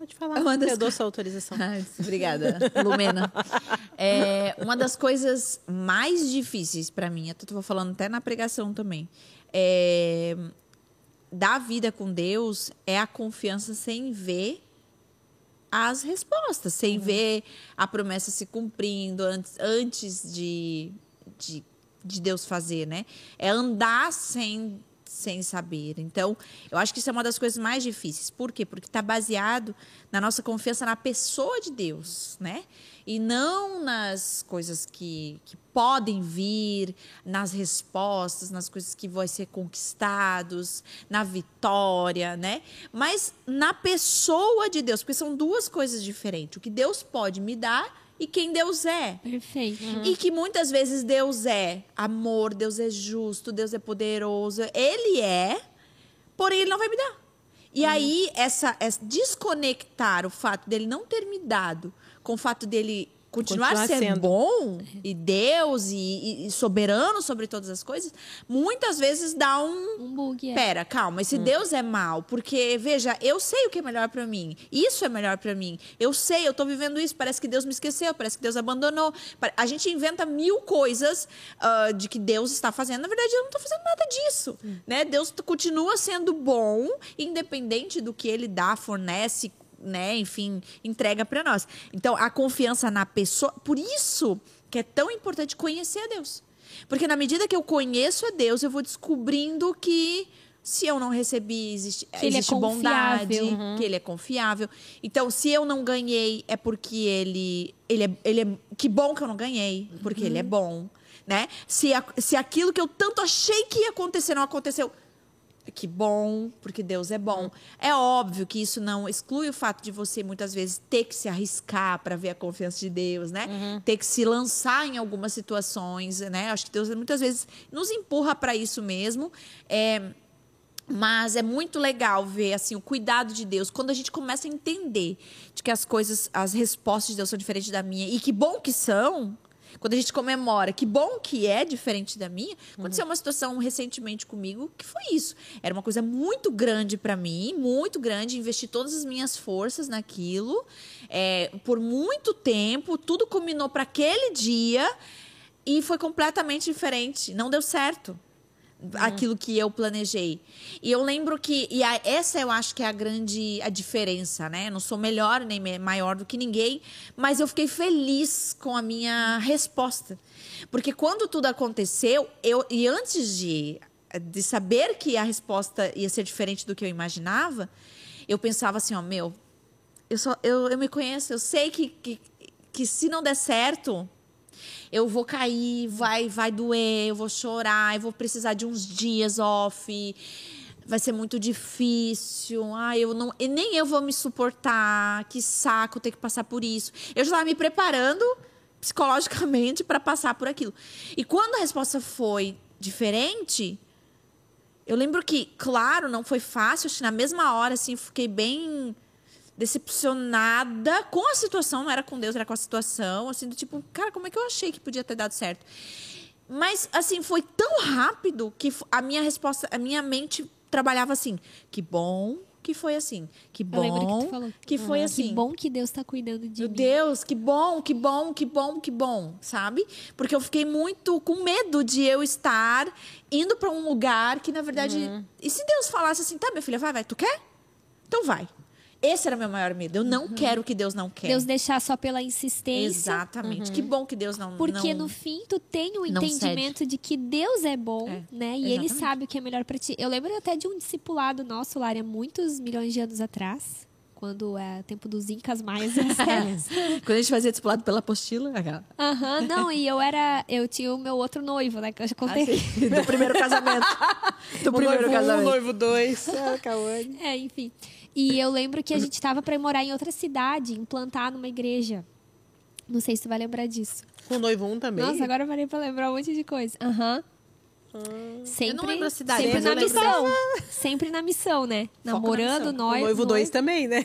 Pode falar, Uma das eu dou sua autorização. Obrigada, Lumena. É, uma das coisas mais difíceis pra mim, eu tô falando até na pregação também, é, da vida com Deus é a confiança sem ver as respostas, sem ver a promessa se cumprindo antes, antes de, de, de Deus fazer, né? É andar sem, sem saber. Então, eu acho que isso é uma das coisas mais difíceis. Por quê? Porque está baseado na nossa confiança na pessoa de Deus, né? E não nas coisas que, que podem vir, nas respostas, nas coisas que vão ser conquistados, na vitória, né? Mas na pessoa de Deus, porque são duas coisas diferentes. O que Deus pode me dar e quem Deus é. perfeito. E que muitas vezes Deus é amor, Deus é justo, Deus é poderoso. Ele é, porém ele não vai me dar. E aí, essa, essa- desconectar o fato dele não ter me dado com o fato dele continuar, Continuar sendo sendo. bom e Deus e, e- soberano sobre todas as coisas, muitas vezes dá um, Um bug, é. Pera, calma, esse Deus é mal, porque veja, eu sei o que é melhor pra mim. Isso é melhor pra mim. Eu sei, eu tô vivendo isso, parece que Deus me esqueceu, parece que Deus abandonou. A gente inventa mil coisas ah, de que Deus está fazendo. Na verdade, eu não tô fazendo nada disso, né? Deus continua sendo bom, independente do que ele dá, fornece, né, enfim, entrega pra nós. Então, a confiança na pessoa, por isso que é tão importante conhecer a Deus. Porque na medida que eu conheço a Deus, eu vou descobrindo que se eu não recebi, existe, Que é existe bondade, confiável. que ele é confiável. Então, se eu não ganhei, é porque ele, ele, é, ele é. Que bom que eu não ganhei, porque ele é bom. Né? Se, a- se aquilo que eu tanto achei que ia acontecer não aconteceu, que bom, porque Deus é bom. É óbvio que isso não exclui o fato de você muitas vezes ter que se arriscar para ver a confiança de Deus, né? Ter que se lançar em algumas situações, né? Acho que Deus muitas vezes nos empurra para isso mesmo. É, mas é muito legal ver assim o cuidado de Deus quando a gente começa a entender de que as coisas, as respostas de Deus são diferentes da minha e que bom que são. Quando a gente comemora, que bom que é diferente da minha. Aconteceu uma situação recentemente comigo que foi isso. Era uma coisa muito grande para mim, muito grande. Investi todas as minhas forças naquilo. É, por muito tempo, tudo combinou para aquele dia e foi completamente diferente. Não deu certo aquilo que eu planejei. E eu lembro que e a- essa eu acho que é a grande a diferença, né? Eu não sou melhor nem maior do que ninguém, mas eu fiquei feliz com a minha resposta. Porque quando tudo aconteceu, eu e antes de de saber que a resposta ia ser diferente do que eu imaginava, eu pensava assim, ó, meu, eu só eu, eu me conheço, eu sei que, que que se não der certo, Eu vou cair, vai, vai doer, eu vou chorar, eu vou precisar de uns dias off. Vai ser muito difícil. Ah, eu não, e nem eu vou me suportar. Que saco ter que passar por isso. Eu já estava me preparando psicologicamente para passar por aquilo. E quando a resposta foi diferente, eu lembro que, claro, não foi fácil, acho que na mesma hora, assim, fiquei bem decepcionada com a situação, não era com Deus, era com a situação, assim, do tipo, cara, como é que eu achei que podia ter dado certo? Mas, assim, foi tão rápido que a minha resposta, a minha mente trabalhava assim, que bom que foi assim, que que bom tu falou. que foi "Ah, assim. Que bom que Deus tá cuidando de Meu mim. Deus, que bom, que bom, que bom, que bom, sabe? Porque eu fiquei muito com medo de eu estar indo para um lugar que, na verdade. E se Deus falasse assim, tá, minha filha, vai, vai, tu quer? Então vai. Esse era meu maior medo. Eu não quero o que Deus não quer. Deus deixar só pela insistência. Exatamente. Que bom que Deus não. Porque não... no fim tu tem o entendimento de que Deus é bom, É, né? E ele exatamente. sabe o que é melhor pra ti. Eu lembro até de um discipulado nosso, Lária, muitos milhões de anos atrás, quando é tempo dos Incas Aztecas. Quando a gente fazia discipulado pela apostila. Aham, não, e eu era. Eu tinha o meu outro noivo, né? Que eu já contei. Assim, do primeiro casamento. Do O primeiro noivo um, casamento. o noivo dois. Ah, Cauane. É, enfim. E eu lembro que a gente tava pra ir morar em outra cidade, implantar numa igreja. Não sei se tu vai lembrar disso. O noivo um também. Nossa, agora eu parei pra lembrar um monte de coisa. Aham. Sempre, lembro a cidade, sempre na missão. Sempre na missão, né? Namorando, missão. o nós. noivo dois também, né?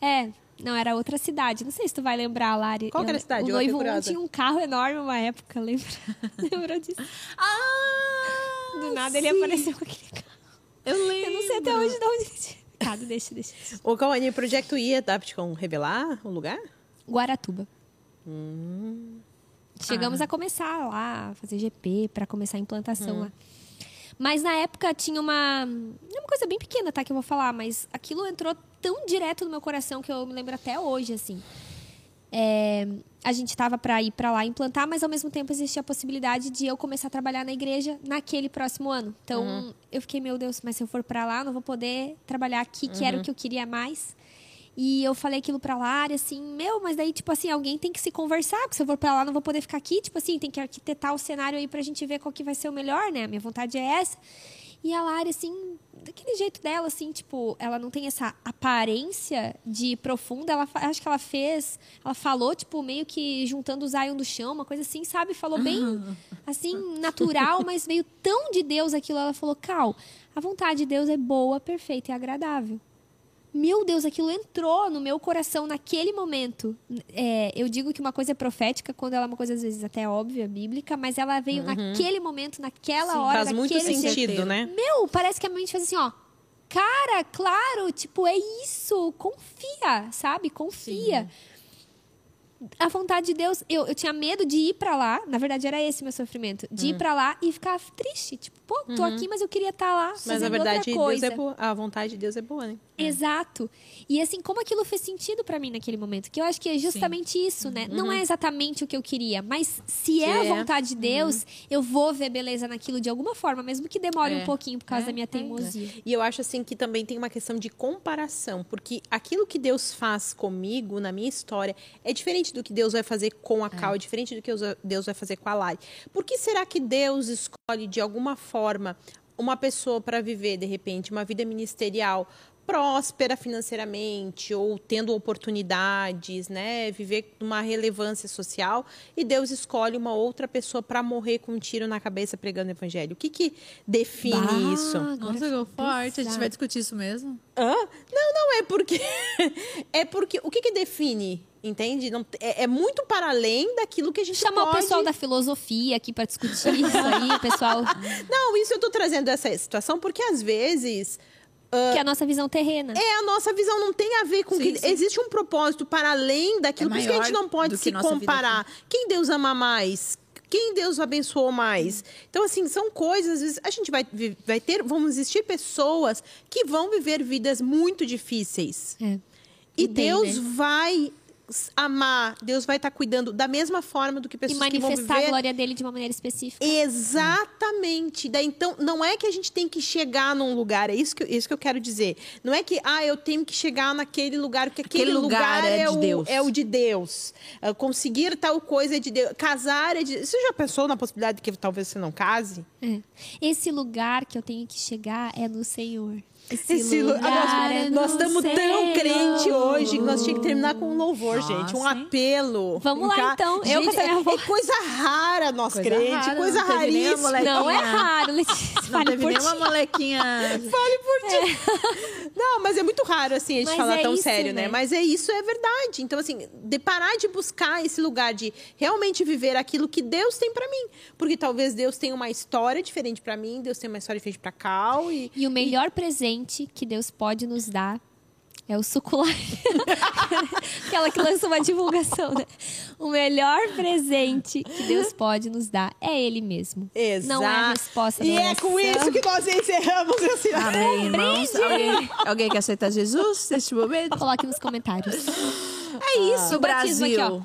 É, não, era outra cidade. Não sei se tu vai lembrar, Lari. Qual que era a cidade? O noivo um curiosa. tinha um carro enorme uma época, lembra? Lembrou disso? Ah! Do nada ele sim. apareceu com aquele carro. Eu lembro. Eu não sei até hoje de onde ele tinha. Cado, deixa, deixa. O Cauane, o projeto ia, Dapticon, revelar o lugar? Guaratuba. Hum. Chegamos Ah. a começar lá, fazer GP, para começar a Hum. implantação lá. Mas na época tinha uma. É uma coisa bem pequena, tá? Que eu vou falar, mas aquilo entrou tão direto no meu coração que eu me lembro até hoje, assim. É, a gente tava para ir para lá implantar, mas ao mesmo tempo existia a possibilidade de eu começar a trabalhar na igreja naquele próximo ano. Então Uhum. eu fiquei, meu Deus, mas se eu for para lá, não vou poder trabalhar aqui, que era o que eu queria mais. E eu falei aquilo pra Lara, assim, meu, mas daí, tipo assim, alguém tem que se conversar, porque se eu for pra lá, não vou poder ficar aqui, tipo assim, tem que arquitetar o cenário aí pra gente ver qual que vai ser o melhor, né? A minha vontade é essa. E a Lara, assim, daquele jeito dela, assim, tipo, ela não tem essa aparência de profunda, ela acho que ela fez, ela falou, tipo, meio que juntando os ions do chão, uma coisa assim, sabe? Falou bem, assim, natural, mas veio tão de Deus aquilo. Ela falou, Cal, a vontade de Deus é boa, perfeita e agradável. Meu Deus, aquilo entrou no meu coração naquele momento. É, eu digo que uma coisa é profética quando ela é uma coisa, às vezes, até óbvia, bíblica, mas ela veio naquele momento, naquela Sim, hora, Faz muito jeito. sentido, né? Meu, parece que a minha mente faz assim, ó. Cara, claro, tipo, é isso. Confia, sabe? Confia. A vontade de Deus, eu, eu tinha medo de ir pra lá. Na verdade, era esse meu sofrimento. De Hum. ir pra lá e ficar triste. Tipo, pô, tô aqui, mas eu queria estar lá. Uhum. Mas a verdade, Deus é boa. a vontade de Deus é boa, né? Exato. E assim, como aquilo fez sentido pra mim naquele momento? Que eu acho que é justamente isso, né? Não é exatamente o que eu queria, mas se é a Uhum. é. vontade de Deus, eu vou ver beleza naquilo de alguma forma, mesmo que demore É. um pouquinho por causa É, da minha é. teimosia. E eu acho assim que também tem uma questão de comparação, porque aquilo que Deus faz comigo, na minha história, é diferente do que Deus vai fazer com a Cal, é diferente do que Deus vai fazer com a Lari. Por que será que Deus escolhe de alguma forma uma pessoa para viver, de repente, uma vida ministerial próspera financeiramente ou tendo oportunidades, né, viver uma relevância social e Deus escolhe uma outra pessoa para morrer com um tiro na cabeça pregando o evangelho. O que que define Bah, isso? Nossa, ficou forte. A gente vai discutir isso mesmo? Hã? Não, não é porque é porque o que que define, entende? Não, é, é muito para além daquilo que a gente Chamar pode... o pessoal da filosofia aqui pra discutir isso aí, o pessoal. Não, isso eu tô trazendo essa situação porque às vezes que é a nossa visão terrena. é a nossa visão não tem a ver com Sim, que sim. existe um propósito para além daquilo, É por isso que a gente não pode se comparar. Quem Deus ama mais? Quem Deus abençoou mais? Então, assim, são coisas, às vezes, a gente vai, vai ter, vão existir pessoas que vão viver vidas muito difíceis. É. E E Deus né? vai amar, Deus vai estar cuidando da mesma forma do que E pessoas que vão manifestar viver a glória dele de uma maneira específica. Exatamente. Daí, então, não é que a gente tem que chegar num lugar, é isso que, eu- isso que eu quero dizer. Não é que, ah, eu tenho que chegar naquele lugar, porque aquele, Aquele lugar lugar, é é, o, Deus. é o de Deus. Ah, conseguir tal coisa é de Deus. Casar é de Você já pensou na possibilidade de que talvez você não case? É. Esse lugar que eu tenho que chegar é no Senhor. Esse, Esse lu- lugar é nós, estamos tão crente hoje que nós tínhamos que terminar com um louvor, Nossa, gente. Um apelo. Vamos Um lá, ca- então. Eu Gente, essa minha é, é coisa rara nós Coisa crente, rara, coisa não raríssima. Não é raro, Letícia. Não teve nenhuma ti. molequinha. Fale por ti. Não, mas é muito raro, assim, a gente Mas falar é tão isso, sério, né? né? Mas é isso, é verdade. Então, assim, de parar de buscar esse lugar de realmente viver aquilo que Deus tem pra mim. Porque talvez Deus tenha uma história diferente pra mim, Deus tem uma história diferente pra Cal e... E o melhor presente que Deus pode nos dar é o sucular. Aquela que lança uma divulgação, né? O melhor presente que Deus pode nos dar é Ele mesmo. Exato. Não é a resposta E é com isso que nós encerramos esse... Amém, irmãos. Alguém, alguém quer aceitar Jesus neste momento? Coloque nos comentários. É isso, O batismo aqui, Brasil.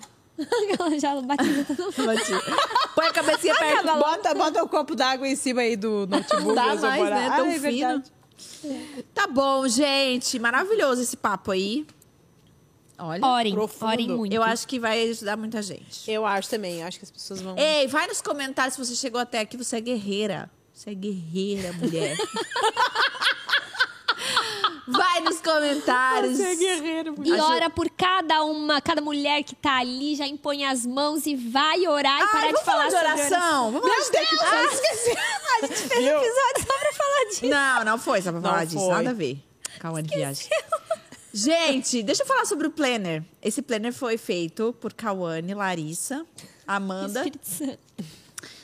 Ela já batiza todo mundo. Bati. Põe a cabecinha perto. Bota, bota o copo d'água em cima aí do notebook. Dá mais, né? Tão Ah, é fino. verdade. Tá bom, gente. Maravilhoso esse papo aí. Olha, Orem, Profundo. orem muito. eu acho que vai ajudar muita gente. Eu acho também, eu acho que as pessoas vão... Ei, vai nos comentários se você chegou até aqui. Você é guerreira. Você é guerreira, mulher. vai nos comentários. Você é guerreiro. E Aju- ora por cada uma, cada mulher que tá ali, já impõe as mãos e vai orar e Ai, parar vamos de falar de sobre oração. Vamos Meu Deus, Ah, eu esqueci. A gente fez episódio só pra falar disso. Não, não foi só pra Não falar disso. foi. Nada a ver. Calma de viagem. Gente, deixa eu falar sobre o planner. Esse planner foi feito por Cauane, Larissa, Amanda. Espírito Santo.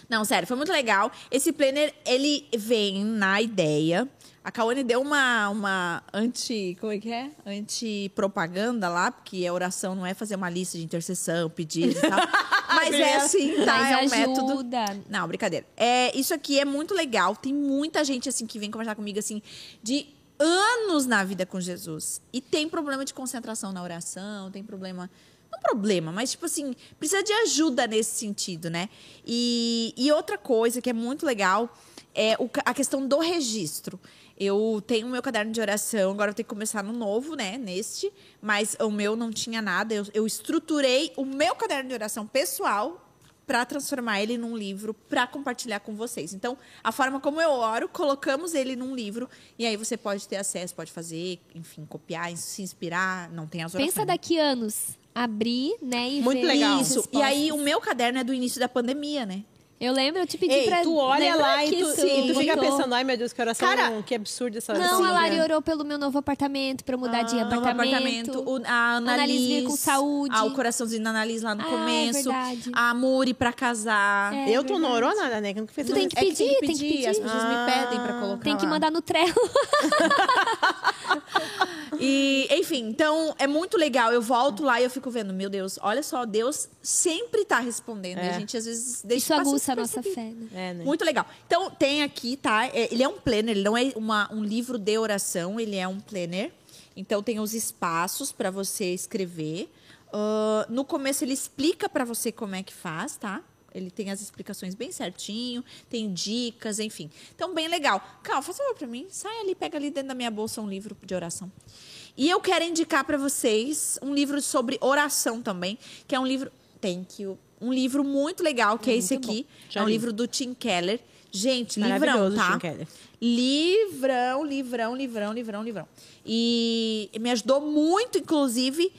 Não, sério, foi muito legal. Esse planner, ele vem na ideia. A Cauane deu uma, uma anti. Como é que é? Anti-propaganda lá, porque a oração não é fazer uma lista de intercessão, pedidos e tal. Mas é assim, tá? Mas é um método. ajuda. Não, brincadeira. É, isso aqui é muito legal. Tem muita gente assim que vem conversar comigo assim de anos na vida com Jesus e tem problema de concentração na oração, tem problema não problema, mas tipo assim, precisa de ajuda nesse sentido, né? E, e outra coisa que é muito legal é o a questão do registro. Eu tenho o meu caderno de oração, agora eu tenho que começar no novo, né? Neste, mas o meu não tinha nada. Eu, eu estruturei o meu caderno de oração pessoal para transformar ele num livro para compartilhar com vocês. Então, a forma como eu oro, colocamos ele num livro e aí você pode ter acesso, pode fazer, enfim, copiar, se inspirar, não tem as orações. Pensa daqui anos. Abrir, né? E Muito ver legal. Isso. E aí o meu caderno é do início da pandemia, né? Eu lembro, eu te pedi Ei, pra. tu olha lá e que tu, isso e tu fica botou? pensando, ai meu Deus, que oração, Cara, que absurdo essa Não, oração. a Lari né? orou pelo meu novo apartamento, pra eu mudar de Ah, novo apartamento. O, a Annalise, Annalise veio com saúde. Ah, o coraçãozinho da Annalise lá no Ah, é começo. verdade. a Muri pra casar. É. Eu tu não orou nada, né? Que nunca fez Tu tem que É pedir, tem que pedir. As pessoas Ah. me pedem pra colocar Tem que lá. mandar no Trello. E, enfim, então é muito legal. Eu volto lá e eu fico vendo, meu Deus, olha só, Deus sempre tá respondendo. E É. a gente às vezes deixa Isso aguça a nossa fé, né? É, né? Muito legal. Então, tem aqui, tá? É, ele é um planner, ele não é uma- um livro de oração, ele é um planner. Então, tem os espaços para você escrever. Ah, no começo, ele explica para você como é que faz, tá? Ele tem as explicações bem certinho, tem dicas, enfim. Então, bem legal. Cal, faz favor para mim. Sai ali, pega ali dentro da minha bolsa um livro de oração. E eu quero indicar para vocês um livro sobre oração também, que é um livro. Thank you. Um livro muito legal, que é esse Muito bom. aqui. É um li. livro do Tim Keller. Gente, livrão, tá? Livrão, livrão, livrão, livrão, livrão. E me ajudou muito, inclusive,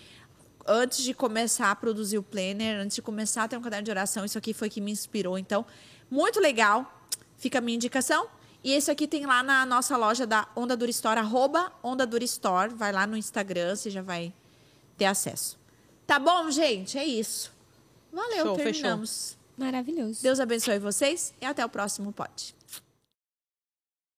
antes de começar a produzir o planner, antes de começar a ter um caderno de oração, isso aqui foi que me inspirou. Então, muito legal. Fica a minha indicação. E esse aqui tem lá na nossa loja da Onda Dura Store, arroba Onda Dura Store. Vai lá no Instagram, você já vai ter acesso. Tá bom, gente? É isso. Valeu, Show, fechou. terminamos. Maravilhoso. Deus abençoe vocês e até o próximo pod.